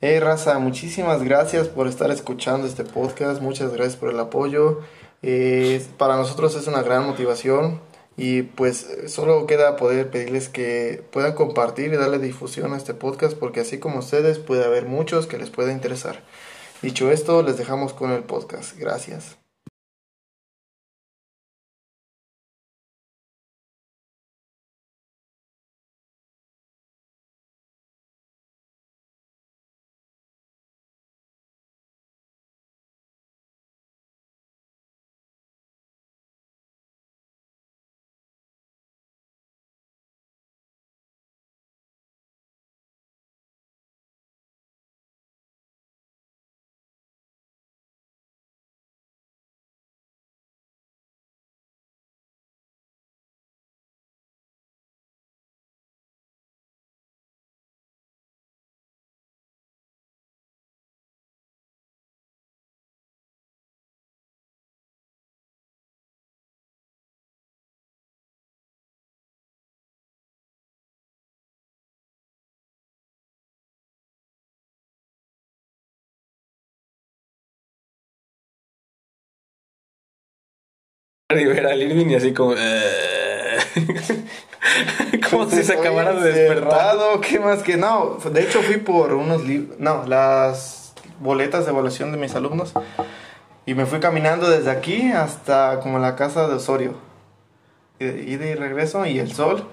Hey Raza, muchísimas gracias por estar escuchando este podcast, muchas gracias por el apoyo. Eh, para nosotros es una gran motivación y pues solo queda poder pedirles que puedan compartir y darle difusión a este podcast porque así como ustedes puede haber muchos que les pueda interesar. Dicho esto, les dejamos con el podcast. Gracias. Y así como. eh. como si se acabara de despertar. ¿Qué más que no? De hecho fui por unos libros, no, las boletas de evaluación de mis alumnos y me fui caminando desde aquí hasta como la casa de Osorio. Y de regreso y el sol.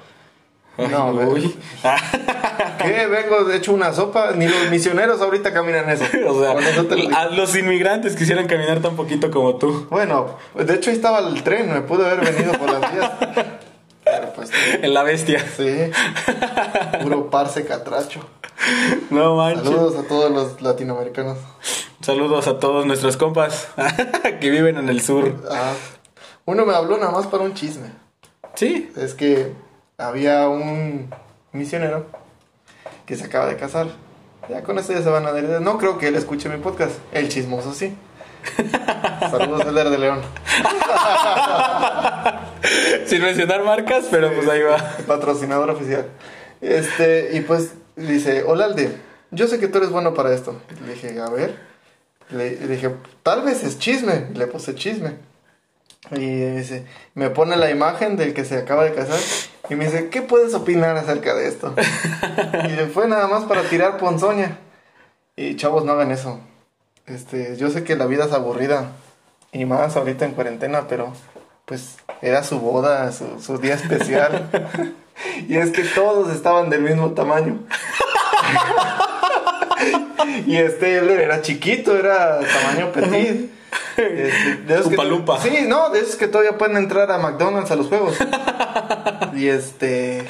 No, uy. ¿Qué? Vengo hecho una sopa. Ni los misioneros ahorita caminan eso. O sea, eso te los inmigrantes quisieran caminar tan poquito como tú. Bueno, de hecho ahí estaba el tren. Me pude haber venido por las vías. Pero pues En la bestia. sí. Puro parce catracho. No manches. Saludos a todos los latinoamericanos. Saludos a todos nuestros compas que viven en el sur. Ah, uno me habló nada más para un chisme. Sí. Es que había un misionero que se acaba de casar. Ya con esto ya se van a dar. No creo que él escuche mi podcast. El chismoso sí. Saludos, Eder de León. Sin mencionar marcas, pero pues ahí va. Patrocinador oficial. Este, y pues dice: Hola, Alde. Yo sé que tú eres bueno para esto. Le dije: A ver. Le, le dije: Tal vez es chisme. Le puse chisme. Y dice, me pone la imagen del que se acaba de casar y me dice, ¿qué puedes opinar acerca de esto? y fue nada más para tirar ponzoña. Y chavos, no hagan eso. Este, yo sé que la vida es aburrida y más ahorita en cuarentena, pero pues era su boda, su, su día especial. y es que todos estaban del mismo tamaño. y este él era chiquito, era tamaño petit. Este, de esos que-. Sí, no, de esos que todavía pueden entrar a McDonald's a los juegos. y este.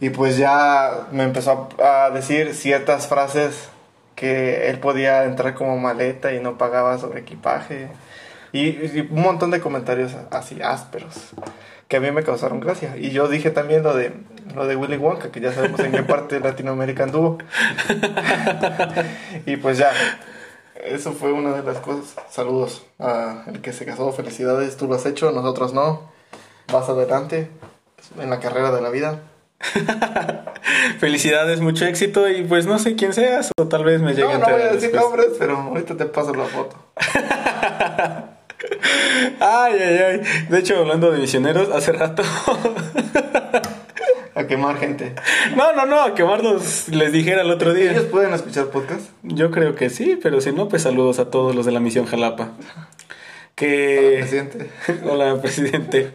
Y pues ya me empezó a, a decir ciertas frases que él podía entrar como maleta y no pagaba sobre equipaje. Y, y un montón de comentarios así ásperos que a mí me causaron gracia. Y yo dije también lo de lo de Willy Wonka, que ya sabemos en qué parte de Latinoamérica anduvo. y pues ya, eso fue una de las cosas. Saludos a el que se casó, felicidades, tú lo has hecho, nosotros no. Vas adelante en la carrera de la vida. Felicidades, mucho éxito y pues no sé quién seas o tal vez me llegue No, a no voy a decir después. nombres, pero ahorita te paso la foto. Ay, ay, ay. De hecho, hablando de misioneros, hace rato. A quemar gente. no, no, no, a quemarlos les dijera el otro día. ¿Ellos pueden escuchar podcast? Yo creo que sí, pero si no, pues saludos a todos los de la misión Jalapa. Que. Presidente. Hola, presidente.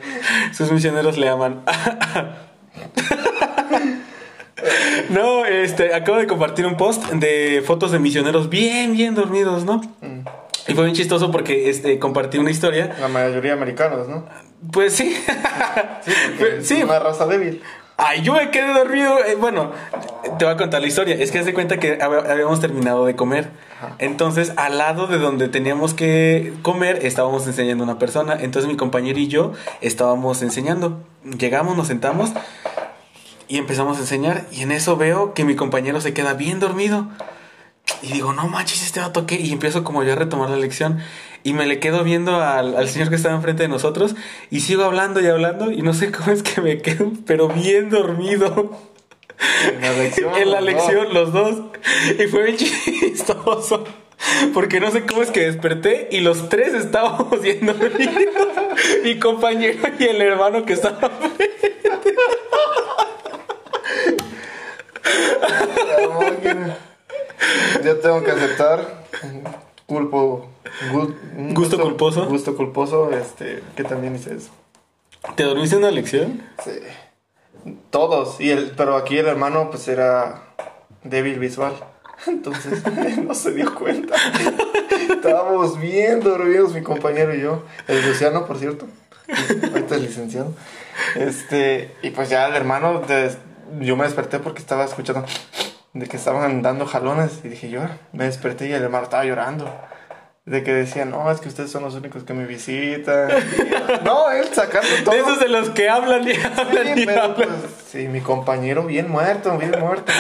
Sus misioneros le aman. no, este, acabo de compartir un post de fotos de misioneros bien, bien dormidos, ¿no? Mm. Y fue bien chistoso porque este, compartí una historia. La mayoría americanos, ¿no? Pues sí. Sí, sí. es una raza débil. Ay, yo me quedé dormido. Eh, bueno, te voy a contar la historia. Es que haz de cuenta que hab- habíamos terminado de comer. Entonces, al lado de donde teníamos que comer, estábamos enseñando a una persona. Entonces, mi compañero y yo estábamos enseñando. Llegamos, nos sentamos y empezamos a enseñar. Y en eso veo que mi compañero se queda bien dormido. Y digo, no manches, este vato qué. Y empiezo como yo a retomar la lección. Y me le quedo viendo al, al señor que estaba enfrente de nosotros. Y sigo hablando y hablando. Y no sé cómo es que me quedo, pero bien dormido. En la lección. en la no. lección, los dos. Y fue bien chistoso. Porque no sé cómo es que desperté y los tres estábamos viendo Mi compañero y el hermano que estaba. Yo tengo que aceptar. Culpo. ¿Gusto culposo? Gusto culposo, este, que también hice eso. ¿Te dormiste en la lección? Sí. Todos. Y el, pero aquí el hermano, pues era débil visual. Entonces no se dio cuenta. Estábamos bien dormidos, mi compañero y yo. El Luciano, por cierto. Ahorita es licenciado. Este, y pues ya el hermano, des- yo me desperté porque estaba escuchando de que estaban dando jalones. Y dije yo, me desperté y el hermano estaba llorando. De que decía, no, es que ustedes son los únicos que me visitan. Y- no, él sacando todo. De esos de los que hablan y hablan Sí, y pero, hablan. pues, sí, mi compañero bien muerto, bien muerto.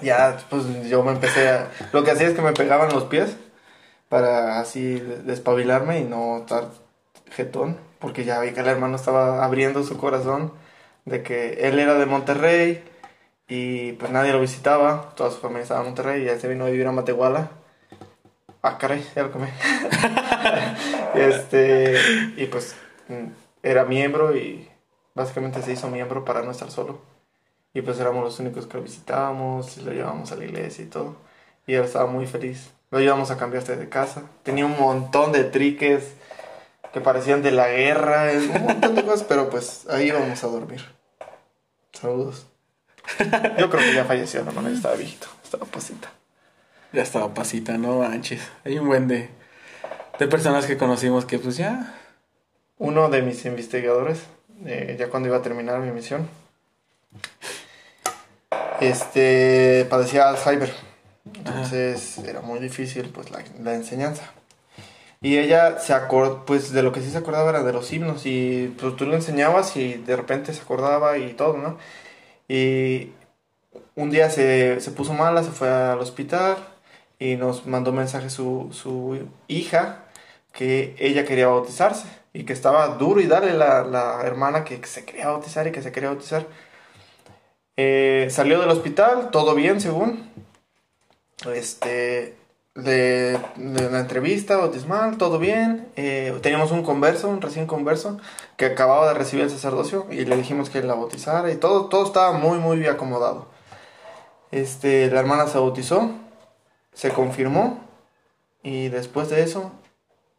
ya, pues yo me empecé a... Lo que hacía es que me pegaban los pies para así despabilarme y no estar jetón, porque ya vi que el hermano estaba abriendo su corazón de que él era de Monterrey y pues nadie lo visitaba, toda su familia estaba en Monterrey y él se vino a vivir a Matehuala. Ah, caray, ya lo comí. este, y pues mm, era miembro y básicamente se hizo miembro para no estar solo. Y pues éramos los únicos que lo visitábamos, y lo llevábamos a la iglesia y todo. Y él estaba muy feliz. Lo llevamos a cambiarse de casa. Tenía un montón de triques que parecían de la guerra, un montón de cosas, pero pues ahí íbamos a dormir. Saludos. Yo creo que ya falleció, no, no, estaba viejito, estaba pasita. Ya estaba pasita, no manches. Hay un buen de, de personas que conocimos que pues ya. Uno de mis investigadores, eh, ya cuando iba a terminar mi misión, este, padecía Alzheimer. Entonces era muy difícil pues la, la enseñanza. Y ella se acordó, pues de lo que sí se acordaba era de los himnos y pues tú le enseñabas y de repente se acordaba y todo, ¿no? Y un día se, se puso mala, se fue al hospital y nos mandó mensaje su, su hija que ella quería bautizarse y que estaba duro y dale la, la hermana que se quería bautizar y que se quería bautizar. Eh, salió del hospital, todo bien según. Este, de, de la entrevista bautismal, todo bien. Eh, teníamos un converso, un recién converso, que acababa de recibir el sacerdocio y le dijimos que la bautizara y todo, todo estaba muy, muy bien acomodado. Este, la hermana se bautizó, se confirmó y después de eso,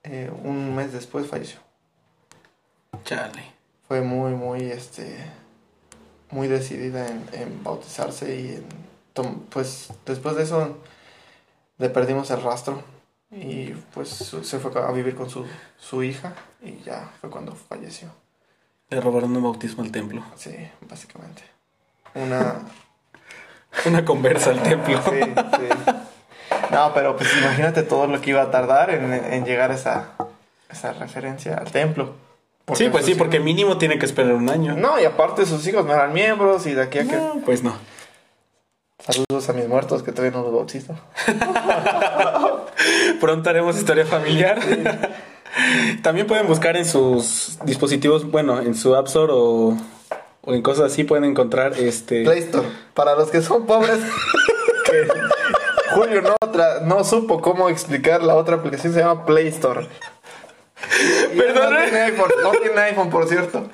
eh, un mes después falleció. Chale. Fue muy, muy, este, muy decidida en, en bautizarse y en, pues después de eso le perdimos el rastro y pues se fue a vivir con su, su hija y ya fue cuando falleció. Le robaron un bautismo al templo. Sí, básicamente. Una... Una conversa al templo. Sí, sí. No, pero pues imagínate todo lo que iba a tardar en, en llegar a esa, esa referencia al templo. Porque sí, pues sí, porque mínimo tiene que esperar un año. No, y aparte sus hijos no eran miembros y de aquí a que... No, pues no. Saludos a mis muertos que todavía no los bautizo. Pronto haremos historia familiar. También pueden buscar en sus dispositivos, bueno, en su App Store o, o en cosas así pueden encontrar este Play Store. Para los que son pobres, que Julio no, tra- no supo cómo explicar la otra aplicación, se llama Play Store. Y Perdón, No ¿eh? tiene iPhone, no tiene iPhone, por cierto.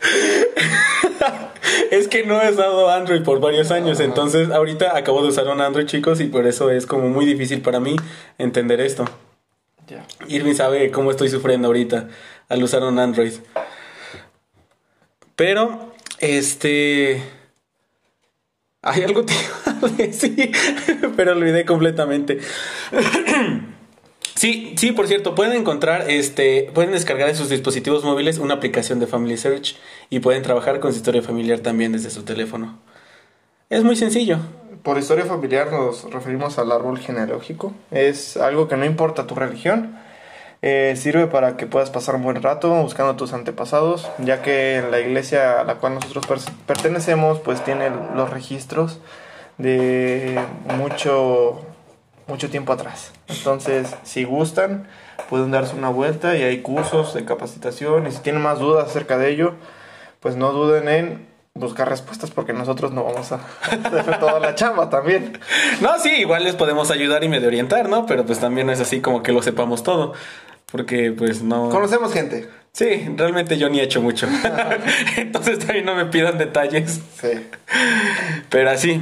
Es que no he usado Android por varios años, entonces ahorita acabo de usar un Android, chicos, y por eso es como muy difícil para mí entender esto. Ya. Irving sabe cómo estoy sufriendo ahorita al usar un Android. Pero, este... Hay algo que iba a decir, pero olvidé completamente. Sí, sí, por cierto, pueden encontrar, este, pueden descargar en sus dispositivos móviles una aplicación de Family Search y pueden trabajar con su historia familiar también desde su teléfono. Es muy sencillo. Por historia familiar nos referimos al árbol genealógico. Es algo que no importa tu religión. Eh, sirve para que puedas pasar un buen rato buscando tus antepasados, ya que la iglesia a la cual nosotros per- pertenecemos pues tiene los registros de mucho, mucho tiempo atrás. Entonces, si gustan, pueden darse una vuelta y hay cursos de capacitación y si tienen más dudas acerca de ello, pues no duden en buscar respuestas porque nosotros no vamos a hacer toda la chamba también. No, sí, igual les podemos ayudar y medio orientar, ¿no? Pero pues también no es así como que lo sepamos todo. Porque pues no... Conocemos gente. Sí, realmente yo ni he hecho mucho. Entonces también no me pidan detalles. Sí. Pero así.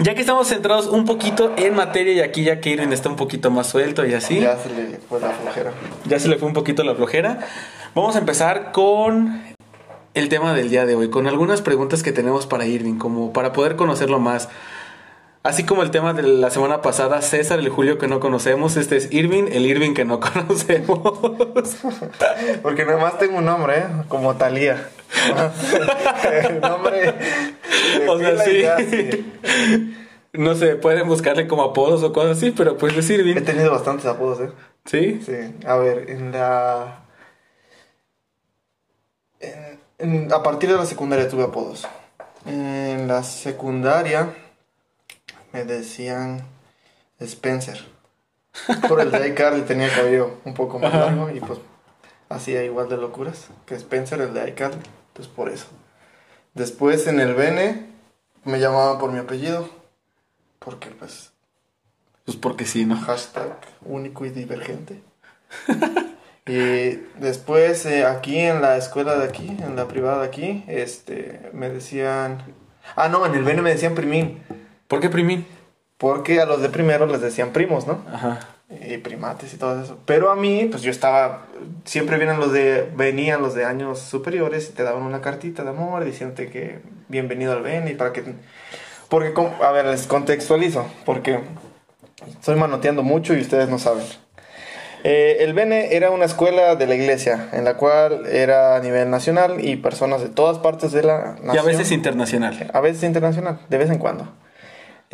Ya que estamos centrados un poquito en materia y aquí ya que Irving está un poquito más suelto y así. Ya se le fue la flojera. Ya se le fue un poquito la flojera. Vamos a empezar con el tema del día de hoy, con algunas preguntas que tenemos para Irving, como para poder conocerlo más. Así como el tema de la semana pasada, César, el Julio que no conocemos, este es Irving, el Irving que no conocemos. Porque nada más tengo un nombre, ¿eh? como Talía. el nombre. O sea, sí. No sé, pueden buscarle como apodos o cosas así, pero pues es He Irving. tenido bastantes apodos, ¿eh? ¿Sí? Sí. A ver, en la. en- en- a partir de la secundaria tuve apodos. En la secundaria me decían Spencer. Por el de iCarly tenía cabello un poco más largo y pues hacía igual de locuras que Spencer, el de iCarly. Pues por eso. Después en el Bene me llamaban por mi apellido. Porque pues Pues porque sí, ¿no? hashtag único y divergente. y después eh, aquí en la escuela de aquí, en la privada de aquí, este, me decían... Ah, no, en el Bene me decían primín. ¿Por qué Primín? Porque a los de primero les decían primos, ¿no? Ajá. Y primates y todo eso. Pero a mí, pues yo estaba... Siempre vienen los de... Venían los de años superiores y te daban una cartita de amor diciéndote que bienvenido al Bene y para que... Porque, a ver, les contextualizo. Porque estoy manoteando mucho y ustedes no saben. Eh, el Bene era una escuela de la iglesia, en la cual era a nivel nacional y personas de todas partes de la nación. Y a veces internacional. A veces internacional, de vez en cuando.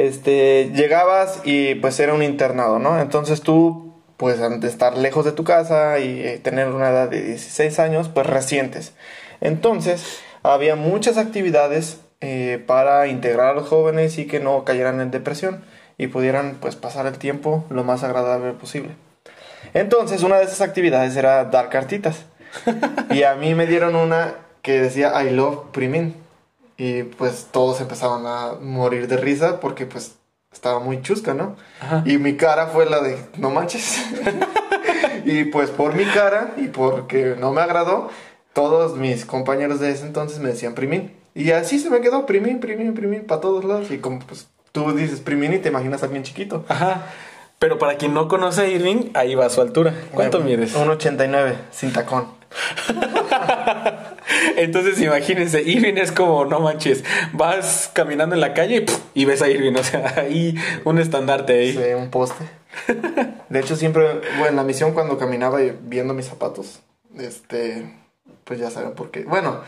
Este, llegabas y pues era un internado, ¿no? Entonces tú, pues al de estar lejos de tu casa y eh, tener una edad de 16 años, pues recientes. Entonces, había muchas actividades eh, para integrar a los jóvenes y que no cayeran en depresión y pudieran pues pasar el tiempo lo más agradable posible. Entonces, una de esas actividades era dar cartitas. y a mí me dieron una que decía I love Primin. Y pues todos empezaban a morir de risa porque pues estaba muy chusca, ¿no? Ajá. Y mi cara fue la de no manches. y pues por mi cara y porque no me agradó, todos mis compañeros de ese entonces me decían Primin. Y así se me quedó Primin, Primin, Primin para todos lados. Y como pues tú dices Primin y te imaginas a alguien chiquito. Ajá. Pero para quien no conoce a Irving, ahí va su altura. ¿Cuánto Eh, mides? 1.89, sin tacón. Entonces imagínense, Irving es como, no manches, vas caminando en la calle y, ¡puf! y ves a Irving, o sea, ahí un estandarte ahí. Sí, un poste. De hecho, siempre, bueno, en la misión cuando caminaba y viendo mis zapatos, este, pues ya saben por qué. Bueno,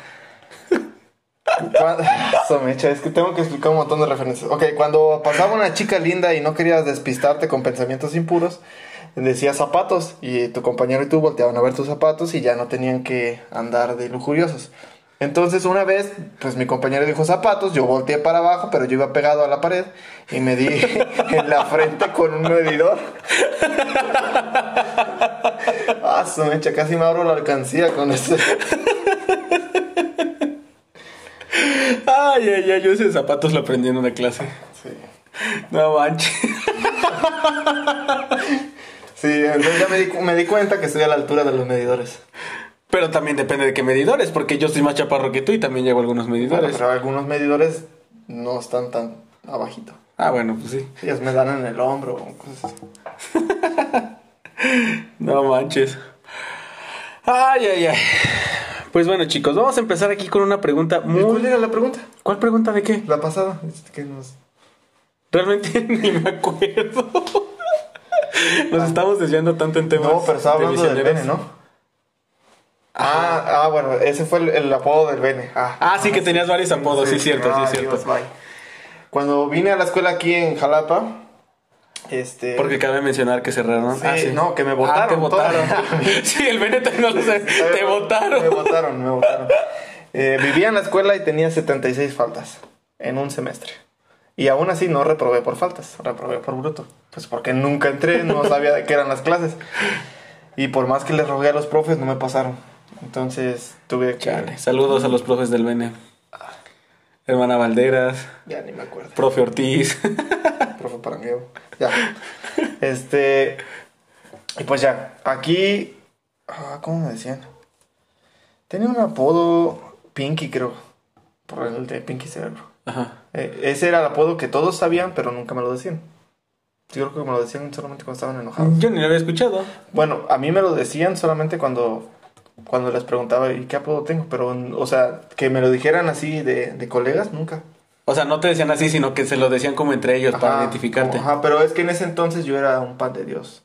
eso me echa, es que tengo que explicar un montón de referencias. Ok, cuando pasaba una chica linda y no querías despistarte con pensamientos impuros, decía zapatos y tu compañero y tú volteaban a ver tus zapatos y ya no tenían que andar de lujuriosos. Entonces una vez, pues mi compañero dijo zapatos, yo volteé para abajo, pero yo iba pegado a la pared y me di en la frente con un medidor. Ah, su mecha, casi me abro la alcancía con este. Ay, ay, ay, yo ese zapatos lo aprendí en una clase. Sí. No manches. Sí, entonces ya me di, me di cuenta que estoy a la altura de los medidores. Pero también depende de qué medidores, porque yo soy más chaparro que tú y también llevo algunos Bueno, medidores. pero algunos medidores no están tan abajito. Ah, bueno, pues sí. Ellos me dan en el hombro o cosas así. No manches. Ay, ay, ay. Pues bueno, chicos, vamos a empezar aquí con una pregunta ¿Y ¿Cuál muy... era la pregunta? ¿Cuál pregunta de qué? La pasada. Que nos... Realmente ni me acuerdo. Nos estamos desviando tanto en temas. No, pero estaba de del. Bene, ¿no? Ah, ah, bueno, ese fue el, el apodo del Bene. Ah, Ah, sí, que tenías varios apodos, sí, cierto, sí, Ay, cierto. Dios, bye. Cuando vine a la escuela aquí en Jalapa, este... Porque cabe mencionar que cerraron. Sí, no, que me votaron Ah, te votaron. sí, el Beneta no lo sé. Te Me votaron. votaron, me votaron. Eh, vivía en la escuela y tenía 76 faltas en un semestre. Y aún así no reprobé por faltas, reprobé por bruto. Pues porque nunca entré, no sabía de qué eran las clases. Y por más que les rogué a los profes, no me pasaron. Entonces tuve que... Chale, Saludos a los profes del Bene. Hermana Valderas, Ya ni me acuerdo. profe Ortiz. Profe Parangueo. Ya. Este. Y pues ya. Aquí. Ah, ¿Cómo me decían? Tenía un apodo Pinky, creo. Por el de Pinky Cerebro. Ajá. Eh, ese era el apodo que todos sabían, pero nunca me lo decían. Yo creo que me lo decían solamente cuando estaban enojados. Yo ni lo había escuchado. Bueno, a mí me lo decían solamente cuando, cuando les preguntaba, ¿y qué apodo tengo? Pero, o sea, que me lo dijeran así de, de colegas, nunca. O sea, no te decían así, sino que se lo decían como entre ellos para Ajá, identificarte. Ajá, pero es que en ese entonces yo era un pan de Dios.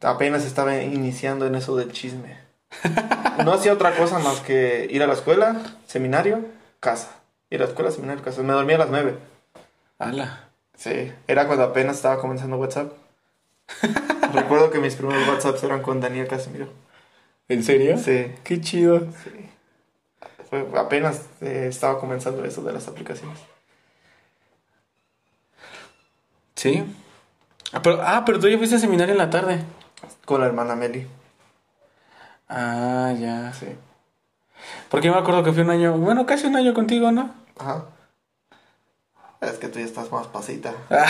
Apenas estaba iniciando en eso del chisme. No hacía otra cosa más que ir a la escuela, seminario, casa. A la escuela, seminario. Me dormía a las nueve. Ala. Sí, era cuando apenas estaba comenzando WhatsApp. Recuerdo que mis primeros WhatsApps eran con Daniel Casimiro. ¿En serio? Sí, Qué chido. sí. Fue- apenas eh, estaba comenzando eso de las aplicaciones. Sí. Ah, pero, ah, pero tú ya fuiste a seminario en la tarde. Con la hermana Meli. Ah, ya. Sí. Porque yo me acuerdo que fui un año, bueno, casi un año contigo, ¿no? Ajá. Es que tú ya estás más pasita.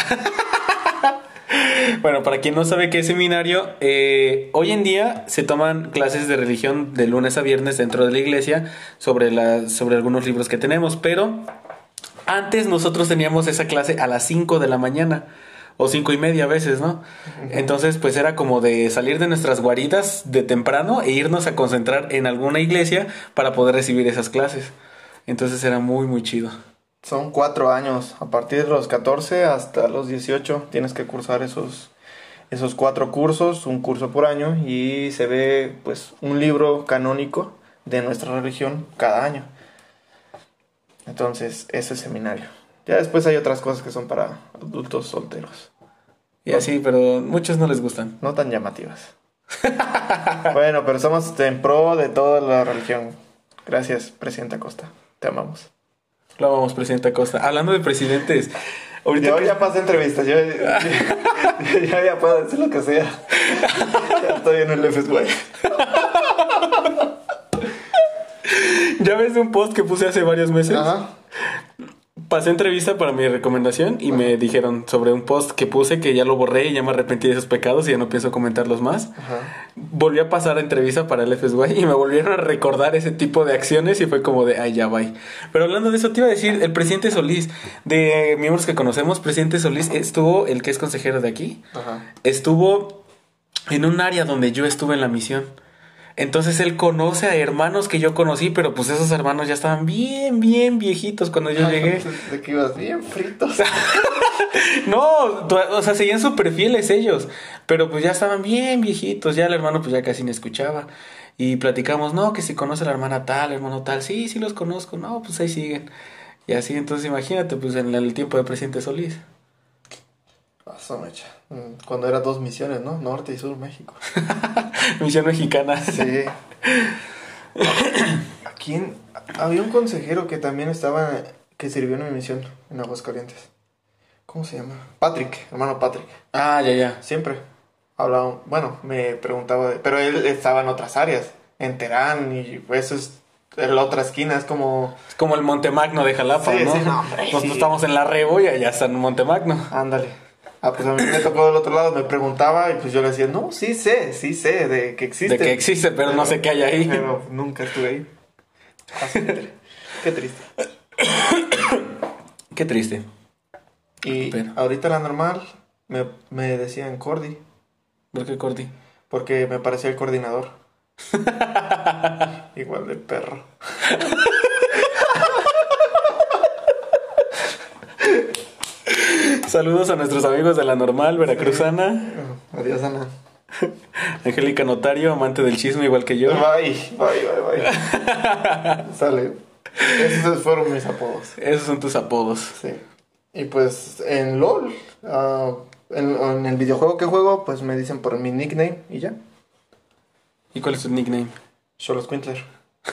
Bueno, para quien no sabe qué es seminario, eh, hoy en día se toman clases de religión de lunes a viernes dentro de la iglesia sobre, la, sobre algunos libros que tenemos, pero antes nosotros teníamos esa clase a las 5 de la mañana o cinco y media a veces, ¿no? Entonces, pues era como de salir de nuestras guaridas de temprano e irnos a concentrar en alguna iglesia para poder recibir esas clases. Entonces era muy, muy chido. Son cuatro años. A partir de los 14 hasta los 18 tienes que cursar esos, esos cuatro cursos, un curso por año, y se ve pues un libro canónico de nuestra religión cada año. Entonces, ese es seminario. Ya después hay otras cosas que son para adultos solteros. Y así, pero muchos no les gustan. No tan llamativas. bueno, pero somos en pro de toda la religión. Gracias, presidente Acosta. Te amamos. Lo vamos, presidente Acosta. Hablando de presidentes, ahorita Yo que- ya pasé entrevistas, yo, yo- yo ya puedo decir lo que sea. Ya estoy en el FSY. ya ves un post que puse hace varios meses. Ajá. Pasé entrevista para mi recomendación y me dijeron sobre un post que puse que ya lo borré y ya me arrepentí de esos pecados y ya no pienso comentarlos más. Ajá. Volví a pasar entrevista para el FSY y me volvieron a recordar ese tipo de acciones y fue como de, ay, ya, bye. Pero hablando de eso, te iba a decir, el presidente Solís, de miembros que conocemos, presidente Solís estuvo, el que es consejero de aquí, Ajá. estuvo en un área donde yo estuve en la misión. Entonces él conoce a hermanos que yo conocí, pero pues esos hermanos ya estaban bien, bien viejitos cuando yo llegué. De que ibas bien fritos. No, o sea, seguían súper fieles ellos, pero pues ya estaban bien viejitos, ya el hermano pues ya casi no escuchaba. Y platicamos, no, que si conoce a la hermana tal, hermano tal, sí, sí los conozco, no, pues ahí siguen. Y así, entonces imagínate, pues en el tiempo de presidente Solís. Pasó, mecha. Mm, Cuando era dos misiones, ¿no? Norte y Sur, México. Misión mexicana. Sí. Aquí en- había un consejero que también estaba, que sirvió en mi misión en Aguascalientes. ¿Cómo se llama? Patrick, hermano Patrick. Ah, ya, ya. Siempre hablaba, bueno, me preguntaba, de- pero él estaba en otras áreas, en Terán y eso es en la otra esquina, es como, Es como el Montemagno de Jalapa, Sí, ¿no? sí, no, hombre, Nosotros sí. estamos en la Rebo y allá está en Montemagno. ándale. Ah, pues a mí me tocó del otro lado, me preguntaba y pues yo le decía, no, sí sé, sí sé de que existe. De que existe, pero no sé qué hay ahí. Pero nunca estuve ahí. Ah, Qué triste. Qué triste. Y Pero- ahorita la normal me, me decían Cordy, ¿Por qué Corti? porque me parecía el coordinador. Igual de perro. Saludos a nuestros amigos de la normal veracruzana. Adiós, Ana. Angélica Notario, amante del chisme igual que yo. Bye, bye, bye, bye. Sale. Esos fueron mis apodos. Esos son tus apodos. Sí. Y pues en LOL, ah, en, en el videojuego que juego, pues me dicen por mi nickname y ya. ¿Y cuál es tu nickname? Cholos Quintler.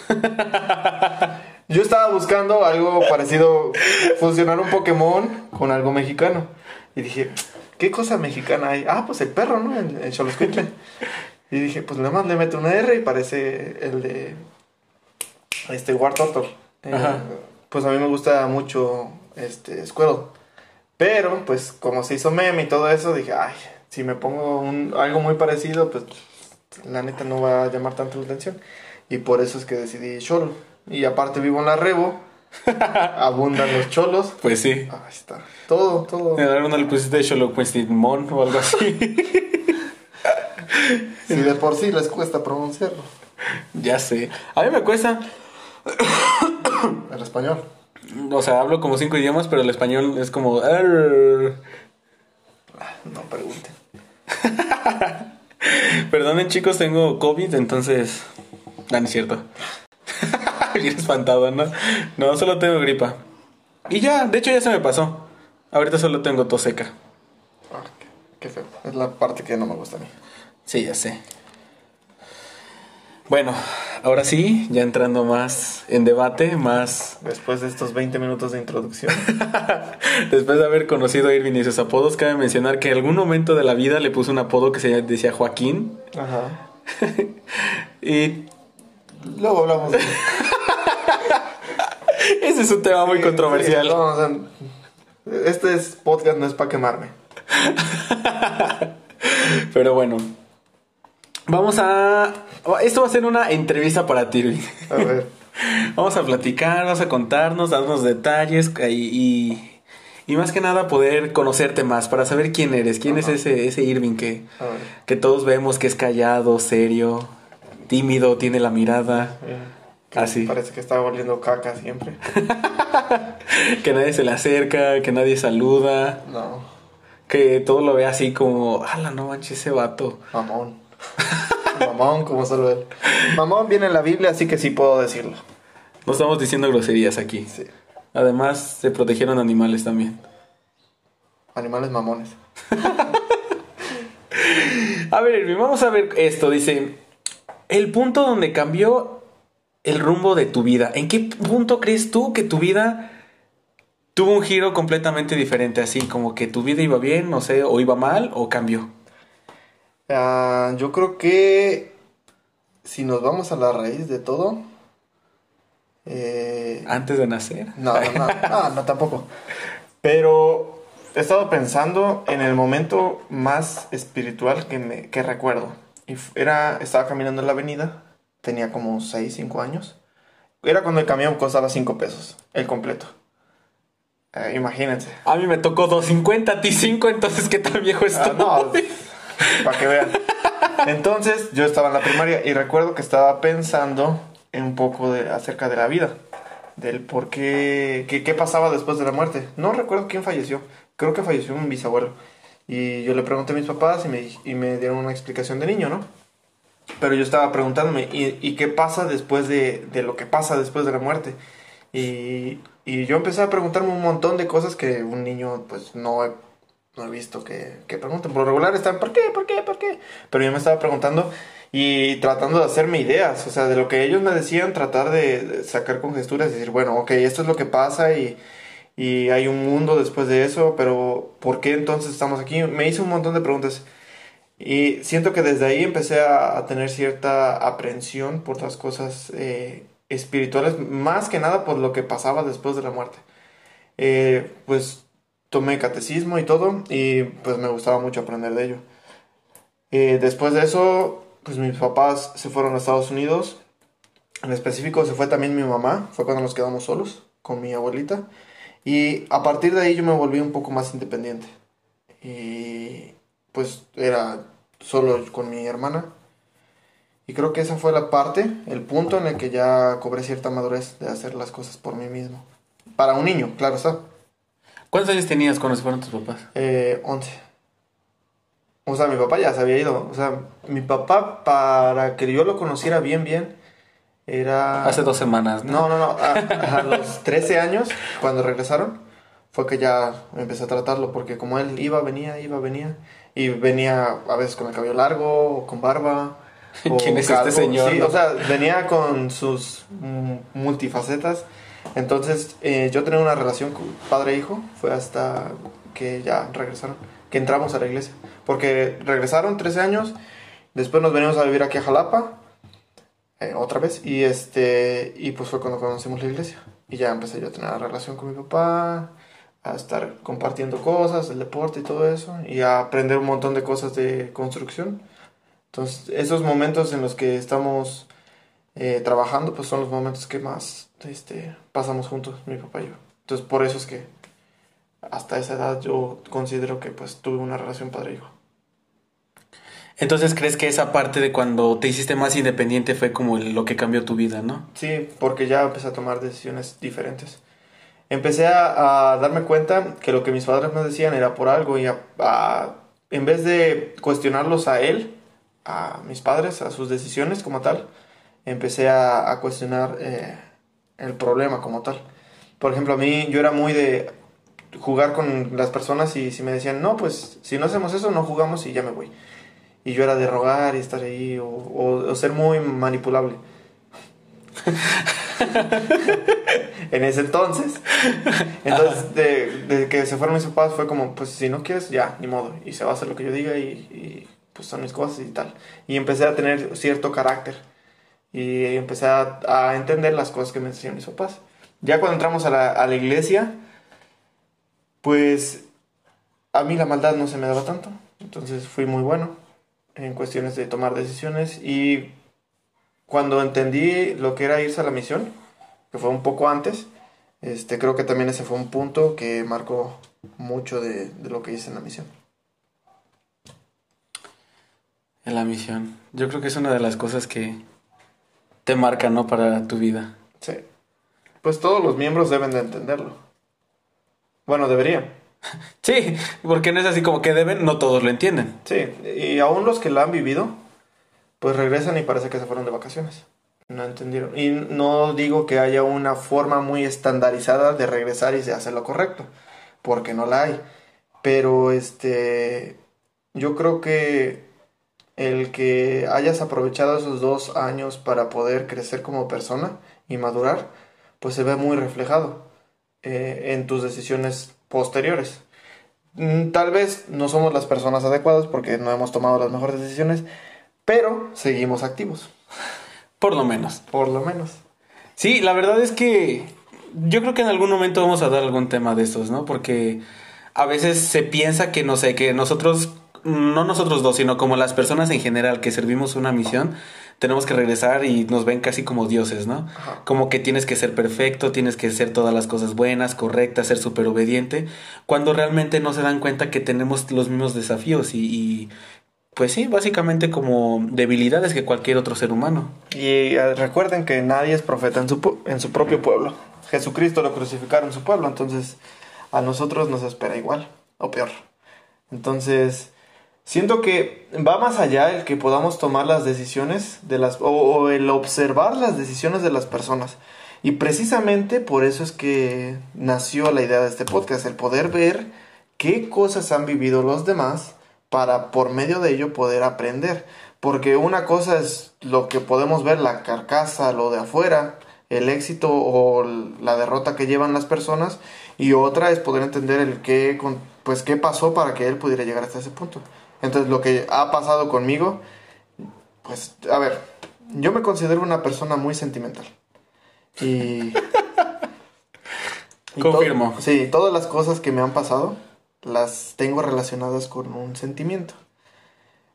Yo estaba buscando algo parecido, fusionar un Pokémon con algo mexicano. Y dije, ¿qué cosa mexicana hay? Ah, pues el perro, ¿no? El, el Cholos Quintler. Y dije, pues nada más le meto una R y parece el de este War Turtle. Eh, pues a mí me gusta mucho este Squirtle. Pero, pues, como se hizo meme y todo eso, dije, ay, si me pongo un, algo muy parecido, pues, la neta no va a llamar tanto la atención. Y por eso es que decidí Cholo. Y aparte vivo en la Rebo, abundan los cholos. Pues sí. Ahí está. Todo, todo. En alguno le pusiste Cholo Mon o algo así. Si de por sí les cuesta pronunciarlo. ya sé. A mí me cuesta. El español. O sea, hablo como cinco idiomas, pero el español es como. "Arr". No pregunten. Perdonen, chicos, tengo COVID, entonces. No, no es cierto. Bien espantado, ¿no? No, solo tengo gripa. Y ya, de hecho ya se me pasó. Ahorita solo tengo tos seca. Ah, qué, qué feo. Es la parte que no me gusta a mí. Sí, ya sé. Bueno, ahora sí, ya entrando más en debate, más Después de estos 20 minutos de introducción. después de haber conocido a Irving y sus apodos, cabe mencionar que en algún momento de la vida le puso un apodo que se decía Joaquín. Ajá. Y Luego hablamos de ese es un tema muy Sí, controversial. sí, no, o sea, este es podcast no es para quemarme. Pero bueno, vamos a... Esto va a ser una entrevista para ti. A ver. Vamos a platicar, vamos a contarnos, darnos detalles y, y, y más que nada poder conocerte más para saber quién eres, quién es ese, ese Irving que, que todos vemos que es callado, serio, tímido, tiene la mirada, que Así. Parece que está oliendo caca siempre. que nadie se le acerca, que nadie saluda, No. que todo lo ve así como, ala, no manches ese vato. Mamón. Mamón, como solo él. Mamón viene en la Biblia, así que sí puedo decirlo. No estamos diciendo groserías aquí. Sí. Además, se protegieron animales también. Animales mamones. A ver, vamos a ver esto. Dice, el punto donde cambió el rumbo de tu vida. ¿En qué punto crees tú que tu vida tuvo un giro completamente diferente? Así como que tu vida iba bien, no sé, o iba mal, o cambió. Ah, yo creo que si nos vamos a la raíz de todo. Eh, Antes de nacer. no, no, no, no, no, tampoco. Pero he estado pensando en el momento más espiritual que, me, que recuerdo. Y era, estaba caminando en la avenida, tenía como 6, 5 años. Era cuando el camión costaba 5 pesos, el completo. Eh, imagínense. A mí me tocó 2.50, a ti 5, entonces ¿qué tan viejo Ah, estoy? no, para que vean. Entonces, yo estaba en la primaria y recuerdo que estaba pensando en un poco de, acerca de la vida, del por qué, qué, qué pasaba después de la muerte. No recuerdo quién falleció, creo que falleció un bisabuelo. Y yo le pregunté a mis papás y me, y me dieron una explicación de niño, ¿no? Pero yo estaba preguntándome, ¿y, qué pasa después de, lo que pasa después de la muerte? Y, yo empecé a preguntarme un montón de cosas que un niño pues no he, visto que, que pregunten. Por lo regular están, ¿por qué? ¿Por qué? ¿Por qué? Pero yo me estaba preguntando y tratando de hacerme ideas, o sea, de lo que ellos me decían, tratar de, de sacar conjeturas y decir, bueno, ok, esto es lo que pasa y, y hay un mundo después de eso, pero ¿por qué entonces estamos aquí? Me hice un montón de preguntas. Y siento que desde ahí empecé a, a tener cierta aprensión por las cosas eh, espirituales, más que nada por lo que pasaba después de la muerte. Eh, pues tomé catecismo y todo, y pues me gustaba mucho aprender de ello. Eh, después de eso, pues mis papás se fueron a Estados Unidos. En específico se fue también mi mamá, fue cuando nos quedamos solos con mi abuelita. Y a partir de ahí yo me volví un poco más independiente. Y pues era solo con mi hermana. Y creo que esa fue la parte, el punto en el que ya cobré cierta madurez de hacer las cosas por mí mismo. Para un niño, claro está. ¿Cuántos años tenías cuando se fueron tus papás? Eh, 11. O sea, mi papá ya se había ido. O sea, mi papá, para que yo lo conociera bien, bien, era... Hace dos semanas, ¿no? No, no, no. A, a los 13 años, cuando regresaron, fue que ya empecé a tratarlo. Porque como él iba, venía, iba, venía. Y venía a veces con el cabello largo, o con barba. o ¿Quién es este señor, Sí, no? o sea, venía con sus mm, multifacetas. Entonces, eh, yo tenía una relación con padre e hijo. Fue hasta que ya regresaron. Que entramos a la iglesia. Porque regresaron 13 años. Después nos venimos a vivir aquí a Jalapa. eh, otra vez. Y este y pues fue cuando conocimos la iglesia. Y ya empecé yo a tener la relación con mi papá, a estar compartiendo cosas, el deporte y todo eso, y a aprender un montón de cosas de construcción. Entonces, esos momentos en los que estamos eh, trabajando, pues son los momentos que más este, pasamos juntos, mi papá y yo. Entonces, por eso es que hasta esa edad yo considero que pues tuve una relación padre-hijo. Entonces, ¿crees que esa parte de cuando te hiciste más independiente fue como lo que cambió tu vida, no? Sí, porque ya empecé a tomar decisiones diferentes. Empecé a, a darme cuenta que lo que mis padres me decían era por algo y a, a, en vez de cuestionarlos a él, a mis padres, a sus decisiones como tal, empecé a, cuestionar eh, el problema como tal. Por ejemplo, a mí yo era muy de jugar con las personas y si me decían, no, pues si no hacemos eso, no jugamos y ya me voy. Y yo era de rogar y estar ahí o, o, o ser muy manipulable. en ese entonces. Entonces, de, de, que se fueron mis papás fue como, pues si no quieres, ya, ni modo. Y se va a hacer lo que yo diga y, y pues son mis cosas y tal. Y empecé a tener cierto carácter. Y empecé a, a entender las cosas que me decían mis papás. Ya cuando entramos a la, a la iglesia, pues a mí la maldad no se me daba tanto. Entonces fui muy bueno en cuestiones de tomar decisiones y cuando entendí lo que era irse a la misión, que fue un poco antes, este, creo que también ese fue un punto que marcó mucho de, de lo que hice en la misión. En la misión. Yo creo que es una de las cosas que te marca, ¿no? Para tu vida. Sí. Pues todos los miembros deben de entenderlo. Bueno, deberían. Sí, porque no es así como que deben, no todos lo entienden. Sí, y aún los que lo han vivido, pues regresan y parece que se fueron de vacaciones. No entendieron. Y no digo que haya una forma muy estandarizada de regresar y de hacer lo correcto, porque no la hay. Pero este, yo creo que el que hayas aprovechado esos dos años para poder crecer como persona y madurar, pues se ve muy reflejado eh, en tus decisiones posteriores. Mm, tal vez no somos las personas adecuadas porque no hemos tomado las mejores decisiones, pero seguimos activos. Por lo menos. Por lo menos. Sí, la verdad es que yo creo que en algún momento vamos a dar algún tema de estos, ¿no? Porque a veces se piensa que, no sé, que nosotros, no nosotros dos, sino como las personas en general que servimos una misión, tenemos que regresar y nos ven casi como dioses, ¿no? Ajá. Como que tienes que ser perfecto, tienes que hacer todas las cosas buenas, correctas, ser súper obediente, cuando realmente no se dan cuenta que tenemos los mismos desafíos y, y, pues sí, básicamente como debilidades que cualquier otro ser humano. Y uh, recuerden que nadie es profeta en su, en su propio pueblo. Jesucristo lo crucificaron en su pueblo, entonces a nosotros nos espera igual o peor. Entonces Siento que va más allá el que podamos tomar las decisiones de las o, el observar las decisiones de las personas. Y precisamente por eso es que nació la idea de este podcast, el poder ver qué cosas han vivido los demás para por medio de ello poder aprender. Porque una cosa es lo que podemos ver, la carcasa, lo de afuera, el éxito o la derrota que llevan las personas, y otra es poder entender el qué, pues, qué pasó para que él pudiera llegar hasta ese punto. Entonces lo que ha pasado conmigo, pues, a ver, yo me considero una persona muy sentimental. Y... y Confirmo. Sí, todas las cosas que me han pasado las tengo relacionadas con un sentimiento.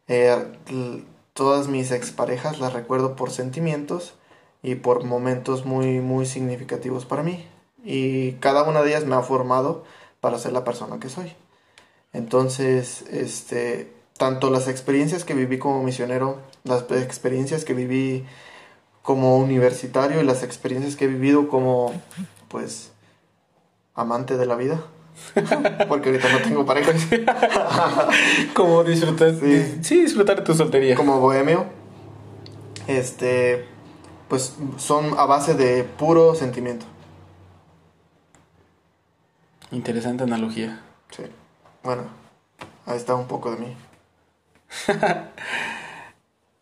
Eh, todas mis exparejas las recuerdo por sentimientos y por momentos muy, muy significativos para mí. Y cada una de ellas me ha formado para ser la persona que soy. Entonces, este, tanto las experiencias que viví como misionero, las experiencias que viví como universitario y las experiencias que he vivido como, pues, amante de la vida. Porque ahorita no tengo pareja. como disfrutar, sí. sí, disfrutar de tu soltería. Como bohemio. Este, pues son a base de puro sentimiento. Interesante analogía. Sí. Bueno, ahí está un poco de mí.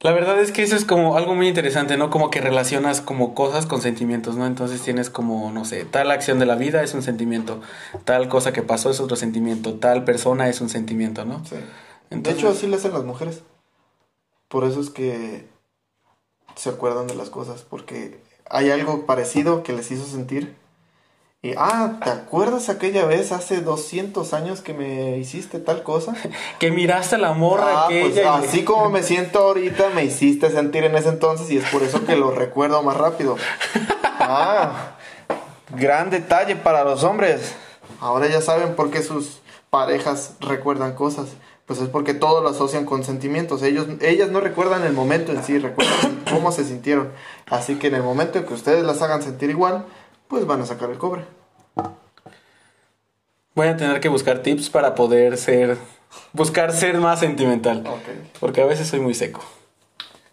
La verdad es que eso es como algo muy interesante, ¿no? Como que relacionas como cosas con sentimientos, ¿no? Entonces tienes como, no sé, tal acción de la vida es un sentimiento, tal cosa que pasó es otro sentimiento, tal persona es un sentimiento, ¿no? Sí. Entonces... De hecho, así le hacen las mujeres. Por eso es que se acuerdan de las cosas, porque hay algo parecido que les hizo sentir Y, ah, ¿te acuerdas aquella vez hace 200 años que me hiciste tal cosa? Que miraste a la morra Ah, pues, y- así como me siento ahorita, me hiciste sentir en ese entonces y es por eso que lo recuerdo más rápido. Ah, gran detalle para los hombres. Ahora ya saben por qué sus parejas recuerdan cosas. Pues es porque todo lo asocian con sentimientos. Ellos, ellas no recuerdan el momento en sí, recuerdan cómo se sintieron. Así que en el momento en que ustedes las hagan sentir igual, pues van a sacar el cobre. Voy a tener que buscar tips para poder ser. Buscar ser más sentimental. Porque a veces soy muy seco.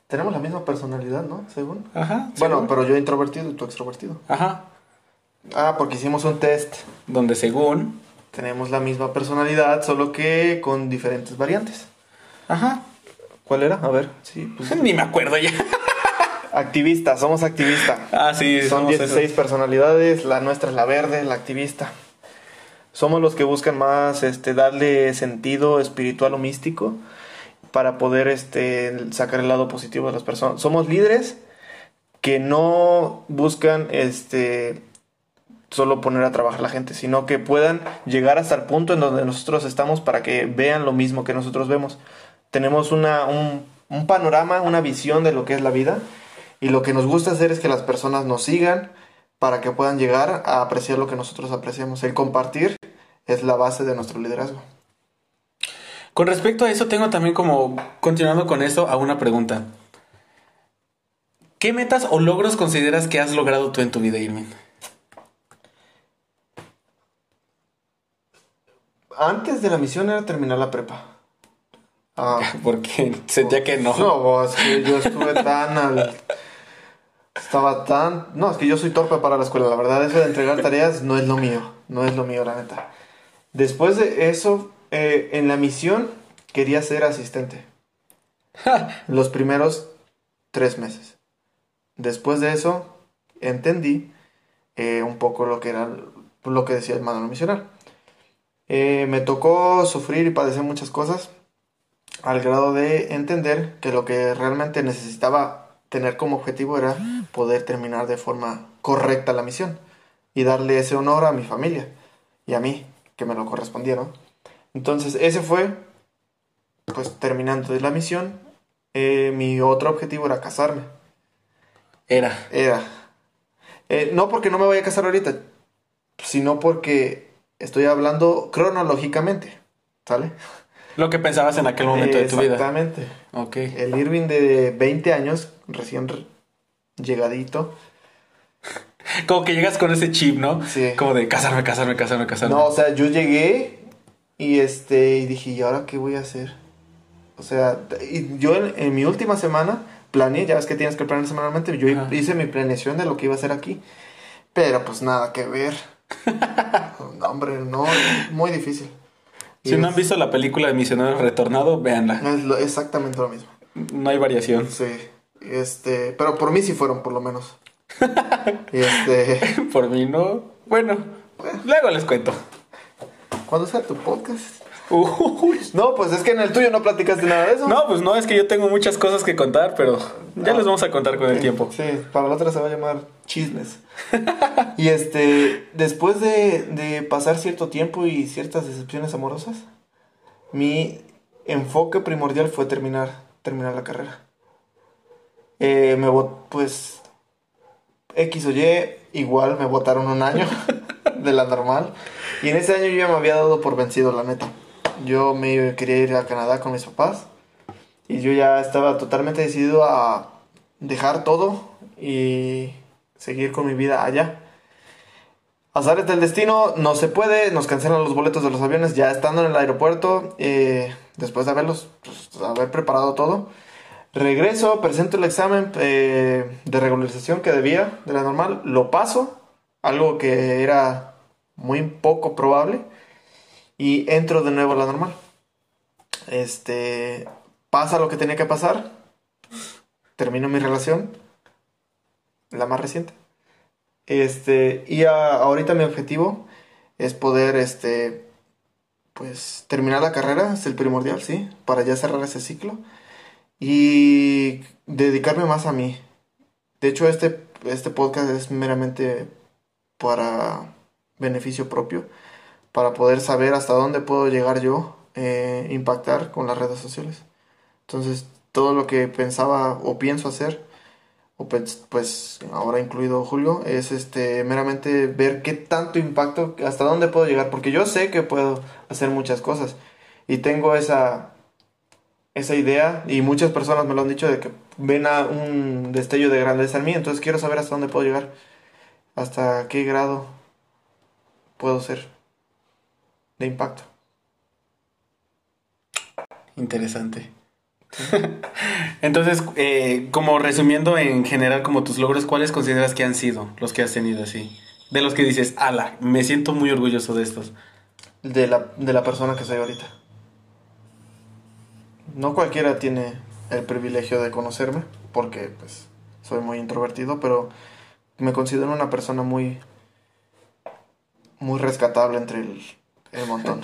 Tenemos la misma personalidad, ¿no? Según. Ajá. Bueno, según. pero yo introvertido y tú extrovertido. Ajá. Ah, porque hicimos un test. Donde según. Tenemos la misma personalidad, solo que con diferentes variantes. Ajá. ¿Cuál era? A ver, sí, pues. Ni me acuerdo ya. Activista, somos activista. Ah, sí. Son somos 16 esos. personalidades, la nuestra es la verde, la activista. Somos los que buscan más este darle sentido espiritual o místico para poder este sacar el lado positivo de las personas. Somos líderes que no buscan este solo poner a trabajar a la gente, sino que puedan llegar hasta el punto en donde nosotros estamos para que vean lo mismo que nosotros vemos. Tenemos una, un, un panorama, una visión de lo que es la vida y lo que nos gusta hacer es que las personas nos sigan para que puedan llegar a apreciar lo que nosotros apreciamos. El compartir es la base de nuestro liderazgo. Con respecto a eso, tengo también como, continuando con esto, a una pregunta. ¿Qué metas o logros consideras que has logrado tú en tu vida, Irving? Antes de la misión era terminar la prepa. Ah, Porque sentía que no. No, es que yo estuve tan al... Estaba tan... No, es que yo soy torpe para la escuela. La verdad, eso de entregar tareas no es lo mío. No es lo mío, la neta. Después de eso, eh, en la misión quería ser asistente. Los primeros tres meses. Después de eso, entendí eh, un poco lo que era lo que decía el manual misional. Eh, me tocó sufrir y padecer muchas cosas al grado de entender que lo que realmente necesitaba tener como objetivo era poder terminar de forma correcta la misión y darle ese honor a mi familia y a mí, que me lo correspondieron. Entonces, ese fue, pues terminando de la misión, eh, mi otro objetivo era casarme. Era. Era. Eh, no porque no me vaya a casar ahorita, sino porque estoy hablando cronológicamente, ¿sale? Lo que pensabas en aquel momento de tu vida. Exactamente. Ok. El Irving de 20 años, recién re- llegadito. Como que llegas con ese chip, ¿no? Sí. Como de casarme, casarme, casarme, casarme. No, o sea, yo llegué y este y dije, ¿y ahora qué voy a hacer? O sea, y yo en, en mi última semana planeé, ya ves que tienes que planear semanalmente, yo Ajá. hice mi planeación de lo que iba a hacer aquí. Pero pues nada que ver. no, hombre, no, muy difícil. Si no han visto la película de Misionero Retornado, véanla. es lo- exactamente lo mismo. No hay variación. Sí. Este, pero por mí sí fueron, por lo menos. Y este, Por mí no. Bueno, luego les cuento. ¿cuándo sea tu podcast? Uy. No, pues es que en el tuyo no platicaste nada de eso. No, pues no, es que yo tengo muchas cosas que contar, pero ya les vamos a contar con el tiempo. Sí, para la otra se va a llamar chismes. y este, después de, de pasar cierto tiempo y ciertas decepciones amorosas, mi enfoque primordial fue terminar, terminar la carrera. Eh, me pues X o Y, igual me votaron un año de la normal. Y en ese año yo ya me había dado por vencido, la neta. Yo me quería ir a Canadá con mis papás. Y yo ya estaba totalmente decidido a dejar todo y seguir con mi vida allá. Azares del destino, no se puede, nos cancelan los boletos de los aviones ya estando en el aeropuerto, eh, después de haberlos, pues, haber preparado todo. Regreso, presento el examen eh, de regularización que debía de la normal, lo paso, algo que era muy poco probable, y entro de nuevo a la normal. Este, pasa lo que tenía que pasar, termino mi relación, la más reciente. Este, y a- ahorita mi objetivo es poder, este, pues terminar la carrera, es el primordial, sí, para ya cerrar ese ciclo y dedicarme más a mí. De hecho, este, este podcast es meramente para beneficio propio para poder saber hasta dónde puedo llegar yo, eh, impactar con las redes sociales. Entonces, todo lo que pensaba o pienso hacer, pues, pues ahora incluido Julio, es este meramente ver qué tanto impacto, hasta dónde puedo llegar, porque yo sé que puedo hacer muchas cosas. Y tengo esa esa idea y muchas personas me lo han dicho de que ven a un destello de grandeza en mí, entonces quiero saber hasta dónde puedo llegar, hasta qué grado puedo ser de impacto. Interesante. Entonces, eh, como resumiendo en general como tus logros, ¿cuáles consideras que han sido los que has tenido así? De los que dices, ala, me siento muy orgulloso de estos. De la, de la persona que soy ahorita. No cualquiera tiene el privilegio de conocerme, porque pues soy muy introvertido, pero me considero una persona muy muy rescatable entre el, el montón.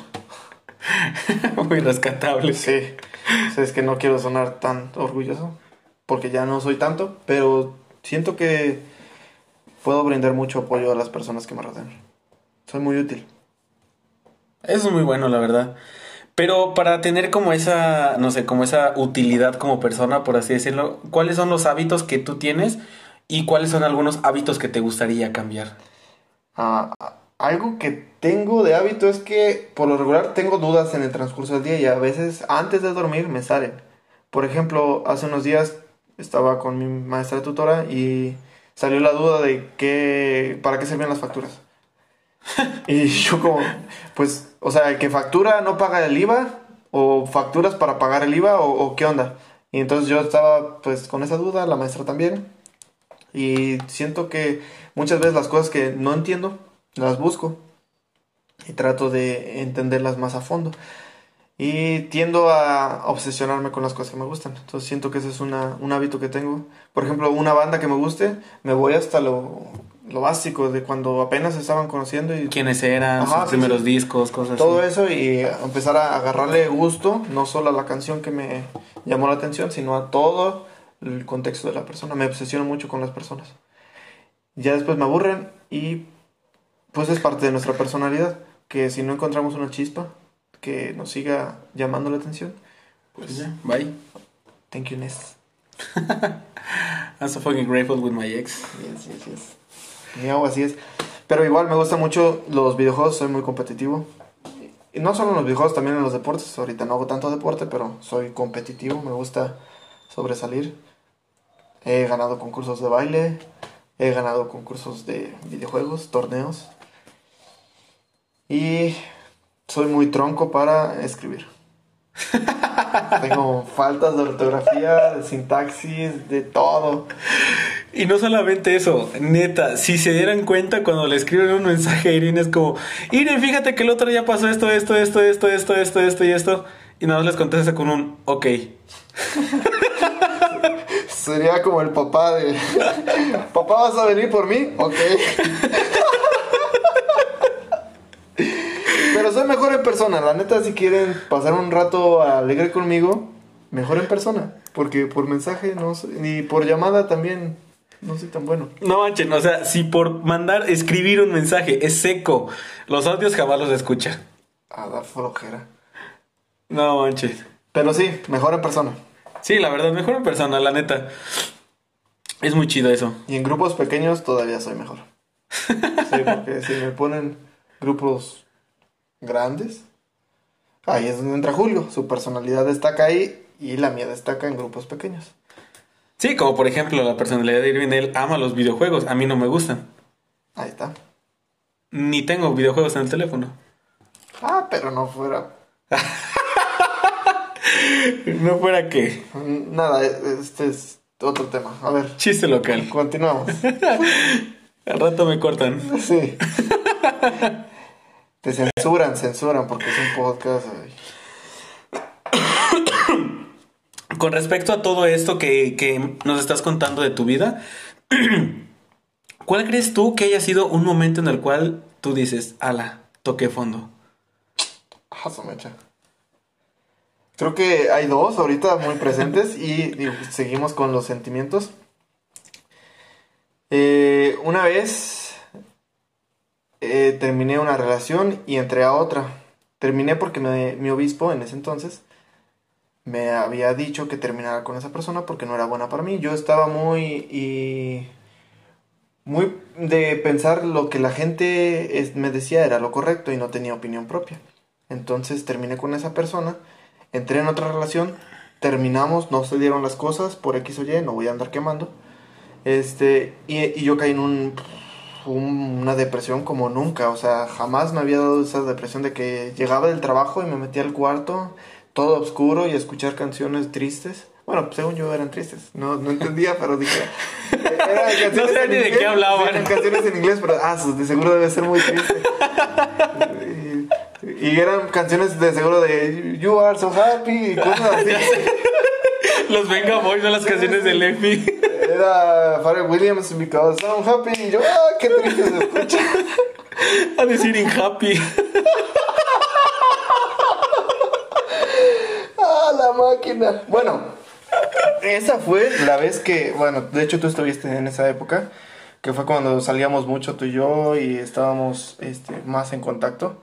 muy rescatable. Sí. O sea, es que no quiero sonar tan orgulloso, porque ya no soy tanto, pero siento que puedo brindar mucho apoyo a las personas que me rodean. Soy muy útil. Eso es muy bueno, la verdad. Pero para tener como esa, no sé, como esa utilidad como persona, por así decirlo, ¿cuáles son los hábitos que tú tienes y cuáles son algunos hábitos que te gustaría cambiar? Ah, algo que tengo de hábito es que por lo regular tengo dudas en el transcurso del día y a veces antes de dormir me salen. Por ejemplo, hace unos días estaba con mi maestra tutora y salió la duda de qué, para qué servían las facturas. y yo como, pues, o sea, que factura no paga el IVA o facturas para pagar el IVA o, o qué onda. Y entonces yo estaba pues con esa duda, la maestra también. Y siento que muchas veces las cosas que no entiendo, las busco y trato de entenderlas más a fondo. Y tiendo a obsesionarme con las cosas que me gustan. Entonces siento que ese es una, un hábito que tengo. Por ejemplo, una banda que me guste, me voy hasta lo, lo básico de cuando apenas se estaban conociendo. y ¿Quiénes eran? Ajá, sus sí, primeros sí. discos, cosas Todo así. eso y empezar a agarrarle gusto, no solo a la canción que me llamó la atención, sino a todo el contexto de la persona. Me obsesiono mucho con las personas. Ya después me aburren y pues es parte de nuestra personalidad, que si no encontramos una chispa que nos siga llamando la atención, Pues pues ya, bye. thank you Ness. I'm so fucking grateful with my ex. Yes, yes, yes. Y algo así es. Pero igual me gustan mucho los videojuegos, soy muy competitivo. Y no solo en los videojuegos, también en los deportes. Ahorita no hago tanto deporte, pero soy competitivo, me gusta sobresalir. He ganado concursos de baile, he ganado concursos de videojuegos, torneos. Y soy muy tronco para escribir. Tengo faltas de ortografía, de sintaxis, de todo. Y no solamente eso, neta, si se dieran cuenta cuando le escriben un mensaje a Irene es como, Irene, fíjate que el otro día pasó esto, esto, esto, esto, esto, esto, esto y esto. Y nada más les contesta con un ok. Sería como el papá de... Papá, ¿vas a venir por mí? Ok. Pero soy mejor en persona. La neta, si quieren pasar un rato alegre conmigo, mejor en persona. Porque por mensaje no soy... Ni por llamada también no soy tan bueno. No manchen, o sea, si por mandar escribir un mensaje es seco, los audios jamás los escucha. A dar flojera. No manches. Pero sí, mejor en persona. Sí, la verdad, mejor en persona, la neta. Es muy chido eso. Y en grupos pequeños todavía soy mejor. Sí, porque si me ponen grupos grandes, ahí es donde entra Julio. Su personalidad destaca ahí y la mía destaca en grupos pequeños. Sí, como por ejemplo la personalidad de Irving, él ama los videojuegos, a mí no me gustan. Ahí está. Ni tengo videojuegos en el teléfono. Ah, pero no fuera. No fuera que. Nada, este es otro tema. A ver, Chiste local. continuamos. Al rato me cortan. Sí. Te censuran, censuran porque es un podcast. Con respecto a todo esto que, que nos estás contando de tu vida, ¿cuál crees tú que haya sido un momento en el cual tú dices, ala, toqué fondo? Ah, mecha. Creo que hay dos ahorita muy presentes y digo, seguimos con los sentimientos. Eh, una vez eh, terminé una relación y entré a otra. Terminé porque mi obispo en ese entonces me había dicho que terminara con esa persona porque no era buena para mí. Yo estaba muy y muy de pensar lo que la gente me decía era lo correcto y no tenía opinión propia. Entonces terminé con esa persona, entré en otra relación, terminamos, no se dieron las cosas por X o Y, no voy a andar quemando. Este, y, y yo caí en un, un- una depresión como nunca, o sea, jamás me había dado esa depresión de que llegaba del trabajo y me metía al cuarto, todo oscuro y escuchar canciones tristes. Bueno, según yo eran tristes, no, no entendía, pero dije... eran canciones No sé en ni de qué hablaban. Eran canciones en inglés, pero ah, de seguro debe ser muy triste. Y, y eran canciones de seguro de You are so happy y cosas así. Los Venga Boys son las canciones de Lemmy. Era Pharrell Williams because I'm happy. Y yo, ah, qué triste se escucha. A decir in happy. Ah, la máquina. Bueno, esa fue la vez que, bueno, de hecho tú estuviste en esa época, que fue cuando salíamos mucho tú y yo y estábamos este, más en contacto.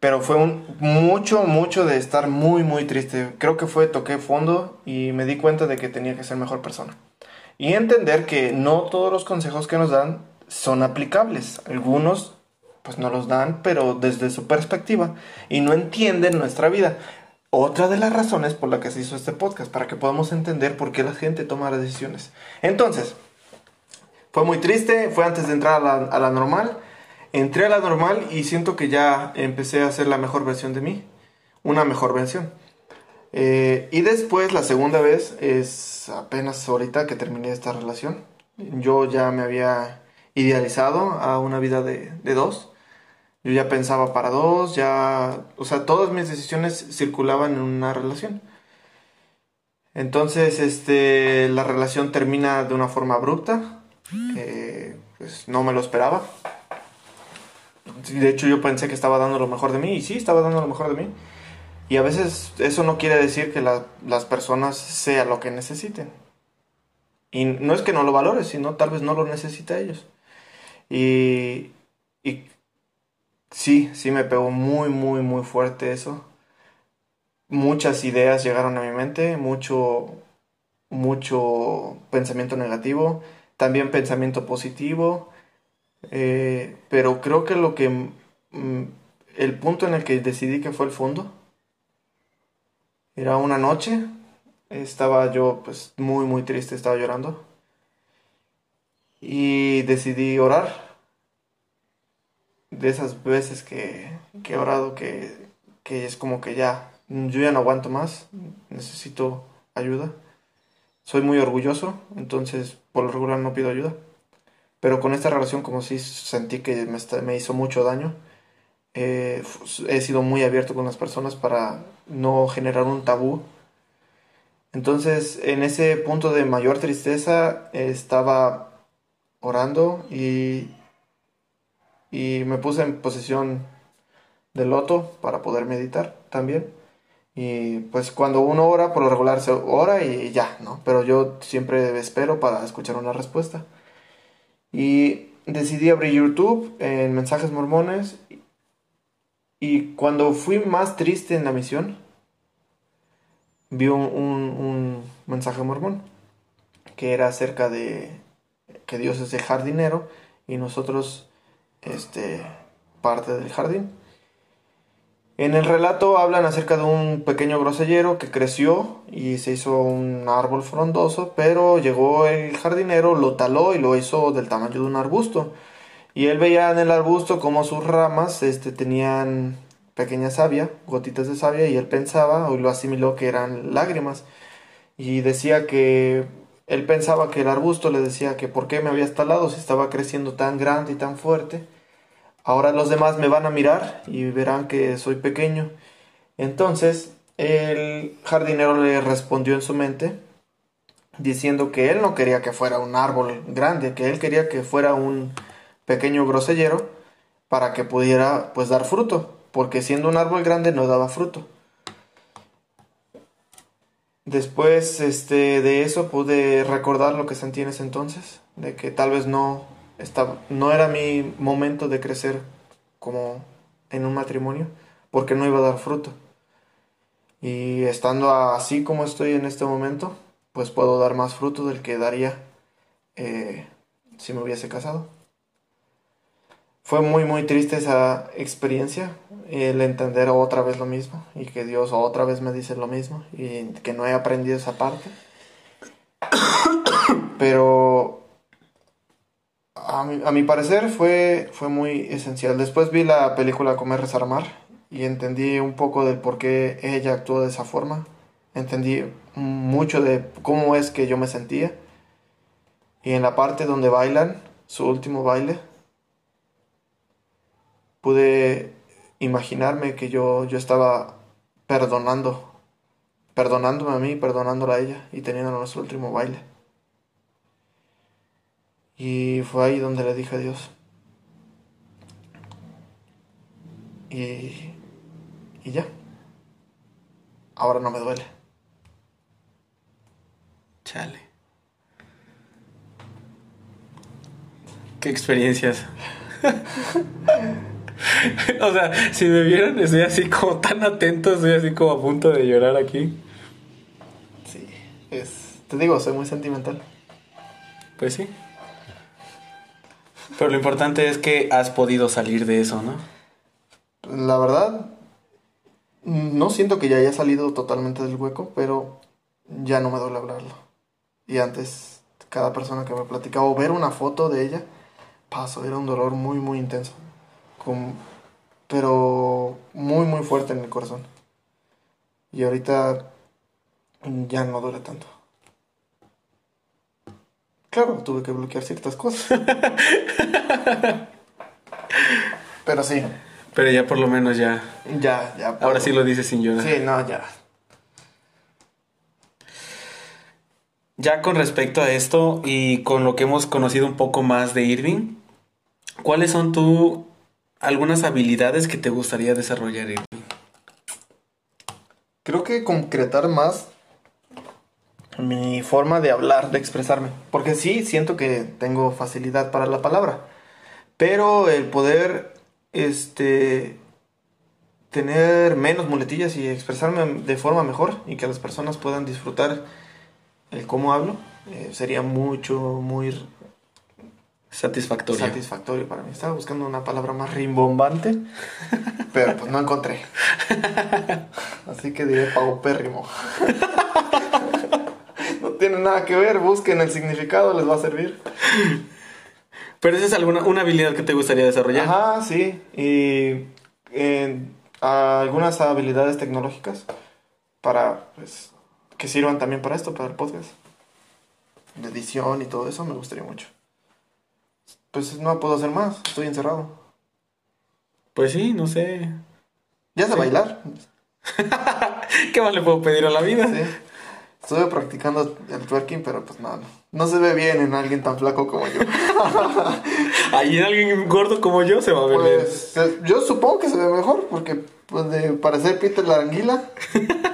Pero fue un mucho, mucho de estar muy, muy triste. Creo que fue, toqué fondo y me di cuenta de que tenía que ser mejor persona. Y entender que no todos los consejos que nos dan son aplicables. Algunos pues no los dan, pero desde su perspectiva y no entienden nuestra vida. Otra de las razones por la que se hizo este podcast, para que podamos entender por qué la gente toma las decisiones. Entonces, fue muy triste, fue antes de entrar a la, a la normal. Entré a la normal y siento que ya empecé a hacer la mejor versión de mí, una mejor versión. Eh, y después, la segunda vez, es apenas ahorita que terminé esta relación. Yo ya me había idealizado a una vida de, de dos. Yo ya pensaba para dos, ya... O sea, todas mis decisiones circulaban en una relación. Entonces, este, la relación termina de una forma abrupta. Eh, pues no me lo esperaba. De hecho, yo pensé que estaba dando lo mejor de mí y sí, estaba dando lo mejor de mí. Y a veces eso no quiere decir que la- las personas sea lo que necesiten. Y no es que no lo valores, sino tal vez no lo necesita ellos. Y, y sí, sí me pegó muy, muy, muy fuerte eso. Muchas ideas llegaron a mi mente, mucho, mucho pensamiento negativo, también pensamiento positivo. Eh, pero creo que lo que mm, el punto en el que decidí que fue el fondo era una noche. Estaba yo pues muy muy triste, estaba llorando. Y decidí orar. De esas veces que, que he orado que, que es como que ya, yo ya no aguanto más, necesito ayuda. Soy muy orgulloso, entonces por lo regular no pido ayuda. Pero con esta relación como si sentí que me, me hizo mucho daño. Eh, he sido muy abierto con las personas para no generar un tabú. Entonces, en ese punto de mayor tristeza, estaba orando y, y me puse en posición de loto para poder meditar también. Y pues cuando uno ora, por lo regular se ora y ya, ¿no? Pero yo siempre espero para escuchar una respuesta. Y decidí abrir YouTube en mensajes mormones. Y cuando fui más triste en la misión, vi un, un- mensaje mormón que era acerca de que Dios es el jardinero y nosotros este parte del jardín. En el relato hablan acerca de un pequeño grosellero que creció y se hizo un árbol frondoso, pero llegó el jardinero, lo taló y lo hizo del tamaño de un arbusto. Y él veía en el arbusto como sus ramas este, tenían pequeña savia, gotitas de savia, y él pensaba, o lo asimiló que eran lágrimas. Y decía que él pensaba que el arbusto le decía que por qué me habías talado si estaba creciendo tan grande y tan fuerte. Ahora los demás me van a mirar y verán que soy pequeño. Entonces el jardinero le respondió en su mente diciendo que él no quería que fuera un árbol grande, que él quería que fuera un pequeño grosellero para que pudiera pues dar fruto, porque siendo un árbol grande no daba fruto. Después este, de eso pude recordar lo que sentí en ese entonces, de que tal vez no, estaba, no era mi momento de crecer como en un matrimonio, porque no iba a dar fruto. Y estando así como estoy en este momento, pues puedo dar más fruto del que daría eh, si me hubiese casado. Fue muy, muy triste esa experiencia, el entender otra vez lo mismo y que Dios otra vez me dice lo mismo y que no he aprendido esa parte. Pero a mi, a mi parecer fue, fue muy esencial. Después vi la película Comer, Rezar, y entendí un poco del por qué ella actuó de esa forma. Entendí mucho de cómo es que yo me sentía. Y en la parte donde bailan, su último baile, pude imaginarme que yo, yo estaba perdonando, perdonándome a mí, perdonándola a ella y teniendo nuestro último baile. Y fue ahí donde le dije adiós. Y, y ya. Ahora no me duele. Chale. ¿Qué experiencias? o sea, si me vieron, estoy así como tan atento, estoy así como a punto de llorar aquí. Sí, es, te digo, soy muy sentimental. Pues sí. Pero lo importante es que has podido salir de eso, ¿no? La verdad, no siento que ya haya salido totalmente del hueco, pero ya no me duele hablarlo. Y antes, cada persona que me platicaba o ver una foto de ella, paso, era un dolor muy, muy intenso. Con, pero muy, muy fuerte en el corazón. Y ahorita ya no duele tanto. Claro, tuve que bloquear ciertas cosas. Pero sí. Pero ya por lo menos ya. Ya, ya. Ahora sí lo dices sin llorar. Sí, no, ya. Ya con respecto a esto y con lo que hemos conocido un poco más de Irving, ¿cuáles son tú algunas habilidades que te gustaría desarrollar? Creo que concretar más mi forma de hablar, de expresarme. Porque sí, siento que tengo facilidad para la palabra. Pero el poder, este, tener menos muletillas y expresarme de forma mejor y que las personas puedan disfrutar el cómo hablo, eh, sería mucho, muy satisfactorio. Satisfactorio para mí. Estaba buscando una palabra más rimbombante, pero pues no encontré. Así que diré paupérrimo tiene nada que ver, busquen el significado, les va a servir. Pero esa es alguna una habilidad que te gustaría desarrollar. Ajá, sí. Y algunas habilidades tecnológicas para pues, que sirvan también para esto, para el podcast. De edición y todo eso me gustaría mucho. Pues no puedo hacer más, estoy encerrado. Pues sí, no sé. Ya sé bailar. ¿Qué más le puedo pedir a la vida? Sí. Estuve practicando el twerking, pero pues no, no, se ve bien en alguien tan flaco como yo. Ahí en alguien gordo como yo se va a ver pues, bien. Yo supongo que se ve mejor, porque pues de parecer Peter la anguila,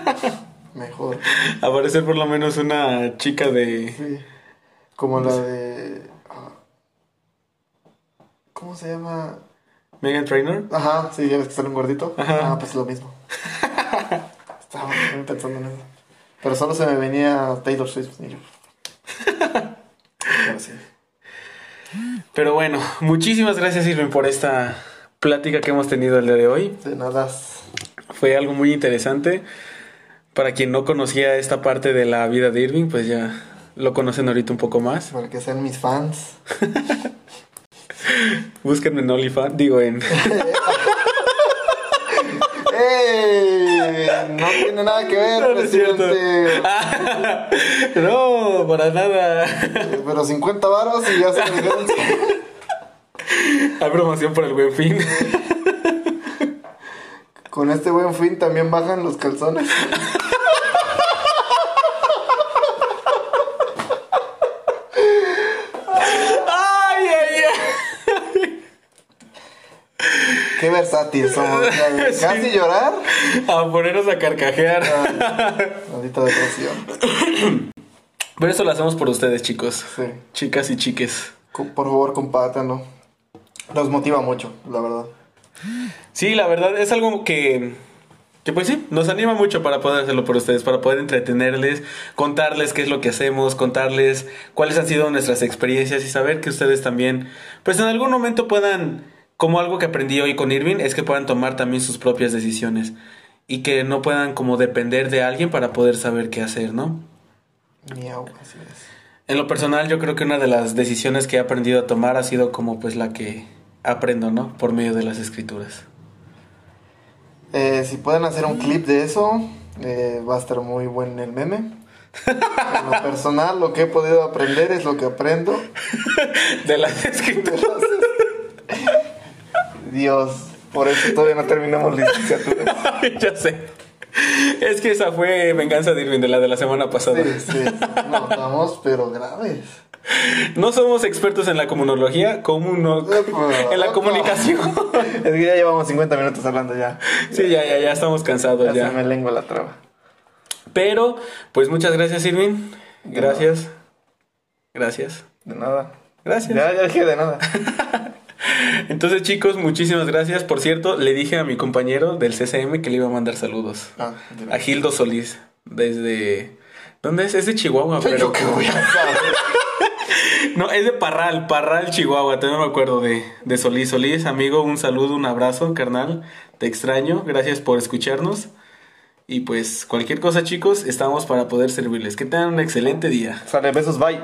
mejor. Aparecer por lo menos una chica de... Sí, como la de... ¿Cómo se llama? Megan Trainer. Ajá, sí, ya ves que sale un gordito. Ajá. Ah, pues lo mismo. Estaba pensando en eso. Pero solo se me venía Taylor Swift y yo. Pero, sí. Pero bueno, muchísimas gracias Irving por esta plática que hemos tenido el día de hoy. De nada. Fue algo muy interesante. Para quien no conocía esta parte de la vida de Irving, pues ya lo conocen ahorita un poco más. Para que sean mis fans. Búsquenme en OnlyFans, digo en... No tiene nada que ver, no, presidente. no, para nada. Pero 50 varos y ya se Hay promoción por el buen fin. Con este buen fin también bajan los calzones. Qué versátil somos. Casi llorar. A ponernos a carcajear. maldita depresión. Pero eso lo hacemos por ustedes, chicos. Sí. Chicas y chiques. Por favor, compártanlo. Nos motiva mucho, la verdad. Sí, la verdad es algo que, que pues sí, nos anima mucho para poder hacerlo por ustedes, para poder entretenerles, contarles qué es lo que hacemos, contarles cuáles han sido nuestras experiencias y saber que ustedes también, pues en algún momento puedan, como algo que aprendí hoy con Irving, es que puedan tomar también sus propias decisiones y que no puedan como depender de alguien para poder saber qué hacer, ¿no? Miau, así es. En lo personal, yo creo que una de las decisiones que he aprendido a tomar ha sido como pues la que aprendo, ¿no? Por medio de las escrituras. Eh, si pueden hacer un clip de eso, eh, va a estar muy buen el meme. En lo personal, lo que he podido aprender es lo que aprendo. De las escrituras. Dios, por eso todavía no terminamos licenciatura. ya sé. Es que esa fue venganza de Irving, de la de la semana pasada. Sí, sí. No, estamos, pero graves. No somos expertos en la comunología, comuno, en la comunicación. Es que ya llevamos 50 minutos hablando ya. Sí, ya, ya, ya estamos cansados Ya, ya. se me lengua la traba. Pero, pues muchas gracias, Irving. Gracias. Gracias. De nada. Gracias. Ya, ya dije de nada. Entonces, chicos, muchísimas gracias. Por cierto, le dije a mi compañero del CCM que le iba a mandar saludos. Ah, A Gildo Solís, desde... ¿Dónde es? Es de Chihuahua, Yo pero... qué voy a saber. No, es de Parral, Parral, Chihuahua. También me acuerdo de, de Solís. Solís, amigo, un saludo, un abrazo, carnal. Te extraño. Gracias por escucharnos. Y pues, cualquier cosa, chicos, estamos para poder servirles. Que tengan un excelente día. Sale, besos, bye.